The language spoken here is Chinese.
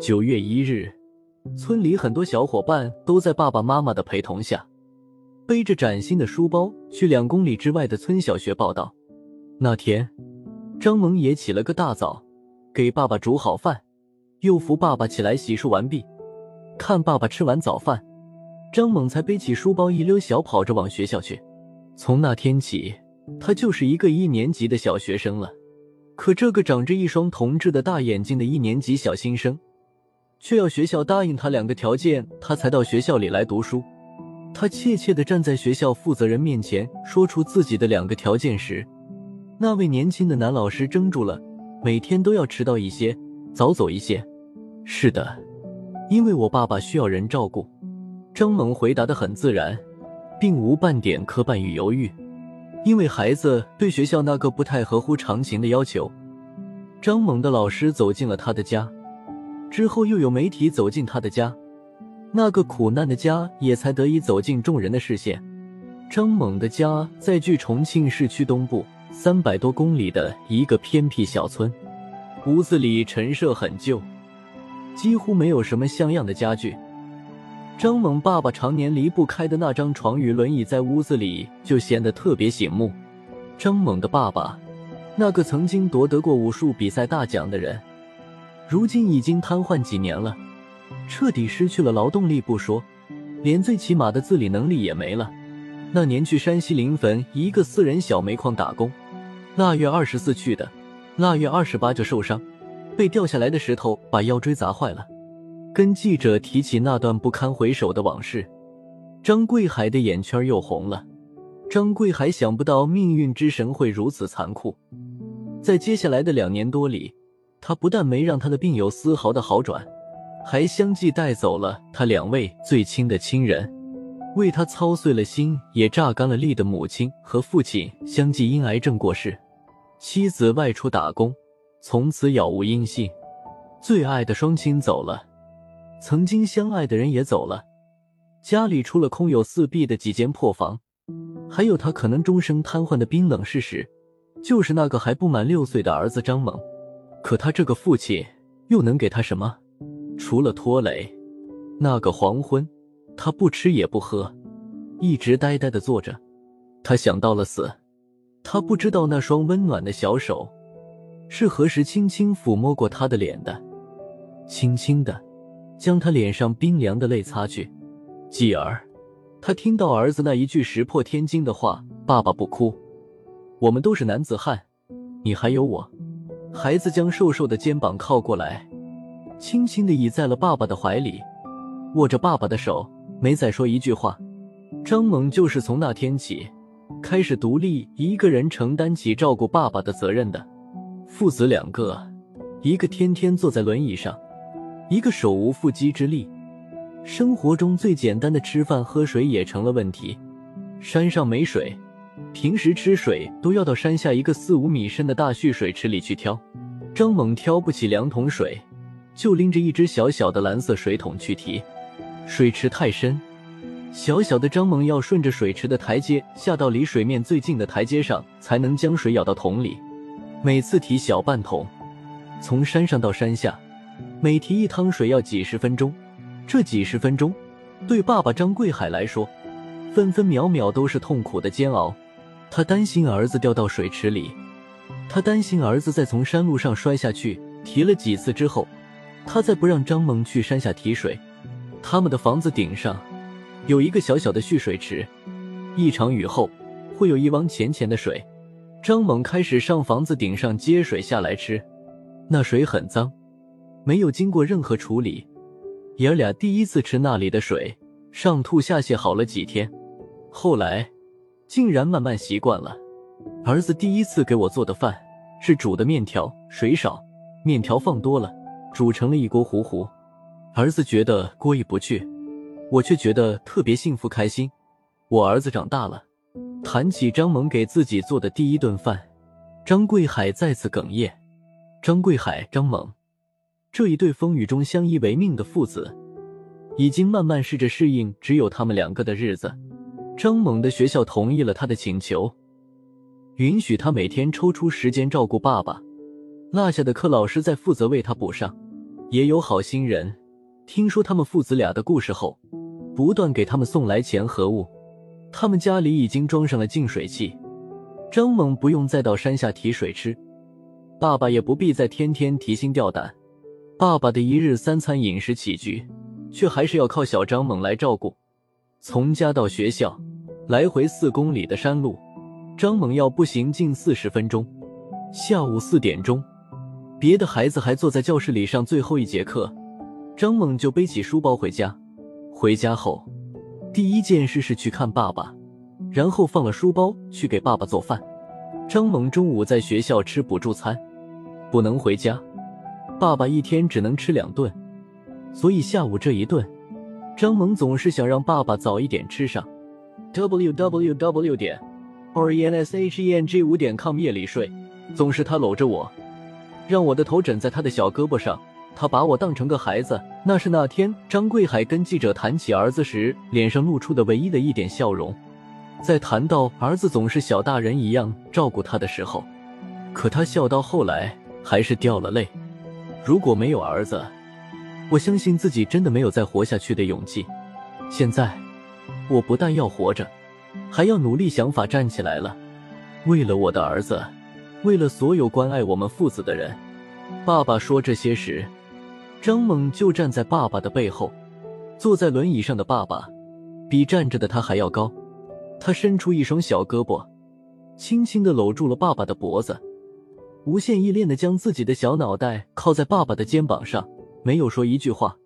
九月一日，村里很多小伙伴都在爸爸妈妈的陪同下，背着崭新的书包去两公里之外的村小学报道。那天，张萌也起了个大早，给爸爸煮好饭，又扶爸爸起来洗漱完毕。看爸爸吃完早饭，张猛才背起书包一溜小跑着往学校去。从那天起，他就是一个一年级的小学生了。可这个长着一双铜制的大眼睛的一年级小新生，却要学校答应他两个条件，他才到学校里来读书。他怯怯地站在学校负责人面前，说出自己的两个条件时，那位年轻的男老师怔住了。每天都要迟到一些，早走一些。是的，因为我爸爸需要人照顾。张猛回答的很自然，并无半点磕绊与犹豫。因为孩子对学校那个不太合乎常情的要求，张猛的老师走进了他的家，之后又有媒体走进他的家，那个苦难的家也才得以走进众人的视线。张猛的家在距重庆市区东部三百多公里的一个偏僻小村，屋子里陈设很旧，几乎没有什么像样的家具。张猛爸爸常年离不开的那张床与轮椅，在屋子里就显得特别醒目。张猛的爸爸，那个曾经夺得过武术比赛大奖的人，如今已经瘫痪几年了，彻底失去了劳动力不说，连最起码的自理能力也没了。那年去山西临汾一个私人小煤矿打工，腊月二十四去的，腊月二十八就受伤，被掉下来的石头把腰椎砸坏了。跟记者提起那段不堪回首的往事，张贵海的眼圈又红了。张贵海想不到命运之神会如此残酷，在接下来的两年多里，他不但没让他的病有丝毫的好转，还相继带走了他两位最亲的亲人，为他操碎了心也榨干了力的母亲和父亲相继因癌症过世，妻子外出打工，从此杳无音信，最爱的双亲走了。曾经相爱的人也走了，家里除了空有四壁的几间破房，还有他可能终生瘫痪的冰冷事实，就是那个还不满六岁的儿子张猛。可他这个父亲又能给他什么？除了拖累。那个黄昏，他不吃也不喝，一直呆呆的坐着。他想到了死，他不知道那双温暖的小手是何时轻轻抚摸过他的脸的，轻轻的。将他脸上冰凉的泪擦去，继而，他听到儿子那一句石破天惊的话：“爸爸不哭，我们都是男子汉，你还有我。”孩子将瘦瘦的肩膀靠过来，轻轻的倚在了爸爸的怀里，握着爸爸的手，没再说一句话。张猛就是从那天起，开始独立一个人承担起照顾爸爸的责任的。父子两个，一个天天坐在轮椅上。一个手无缚鸡之力，生活中最简单的吃饭喝水也成了问题。山上没水，平时吃水都要到山下一个四五米深的大蓄水池里去挑。张猛挑不起两桶水，就拎着一只小小的蓝色水桶去提。水池太深，小小的张猛要顺着水池的台阶下到离水面最近的台阶上，才能将水舀到桶里。每次提小半桶，从山上到山下。每提一汤水要几十分钟，这几十分钟对爸爸张贵海来说，分分秒秒都是痛苦的煎熬。他担心儿子掉到水池里，他担心儿子再从山路上摔下去。提了几次之后，他再不让张猛去山下提水。他们的房子顶上有一个小小的蓄水池，一场雨后会有一汪浅浅的水。张猛开始上房子顶上接水下来吃，那水很脏。没有经过任何处理，爷儿俩第一次吃那里的水，上吐下泻好了几天，后来竟然慢慢习惯了。儿子第一次给我做的饭是煮的面条，水少，面条放多了，煮成了一锅糊糊。儿子觉得过意不去，我却觉得特别幸福开心。我儿子长大了。谈起张萌给自己做的第一顿饭，张贵海再次哽咽。张贵海，张萌。这一对风雨中相依为命的父子，已经慢慢试着适应只有他们两个的日子。张猛的学校同意了他的请求，允许他每天抽出时间照顾爸爸。落下的课老师在负责为他补上。也有好心人听说他们父子俩的故事后，不断给他们送来钱和物。他们家里已经装上了净水器，张猛不用再到山下提水吃，爸爸也不必再天天提心吊胆。爸爸的一日三餐饮食起居，却还是要靠小张猛来照顾。从家到学校，来回四公里的山路，张猛要步行近四十分钟。下午四点钟，别的孩子还坐在教室里上最后一节课，张猛就背起书包回家。回家后。第一件事是去看爸爸，然后放了书包去给爸爸做饭。张猛中午在学校吃补助餐，不能回家，爸爸一天只能吃两顿，所以下午这一顿，张萌总是想让爸爸早一点吃上。w w w 点 o r e n s h e n g 五点 com 夜里睡，总是他搂着我，让我的头枕在他的小胳膊上。他把我当成个孩子，那是那天张贵海跟记者谈起儿子时脸上露出的唯一的一点笑容。在谈到儿子总是小大人一样照顾他的时候，可他笑到后来还是掉了泪。如果没有儿子，我相信自己真的没有再活下去的勇气。现在，我不但要活着，还要努力想法站起来了。为了我的儿子，为了所有关爱我们父子的人。爸爸说这些时。张猛就站在爸爸的背后，坐在轮椅上的爸爸比站着的他还要高。他伸出一双小胳膊，轻轻的搂住了爸爸的脖子，无限依恋的将自己的小脑袋靠在爸爸的肩膀上，没有说一句话。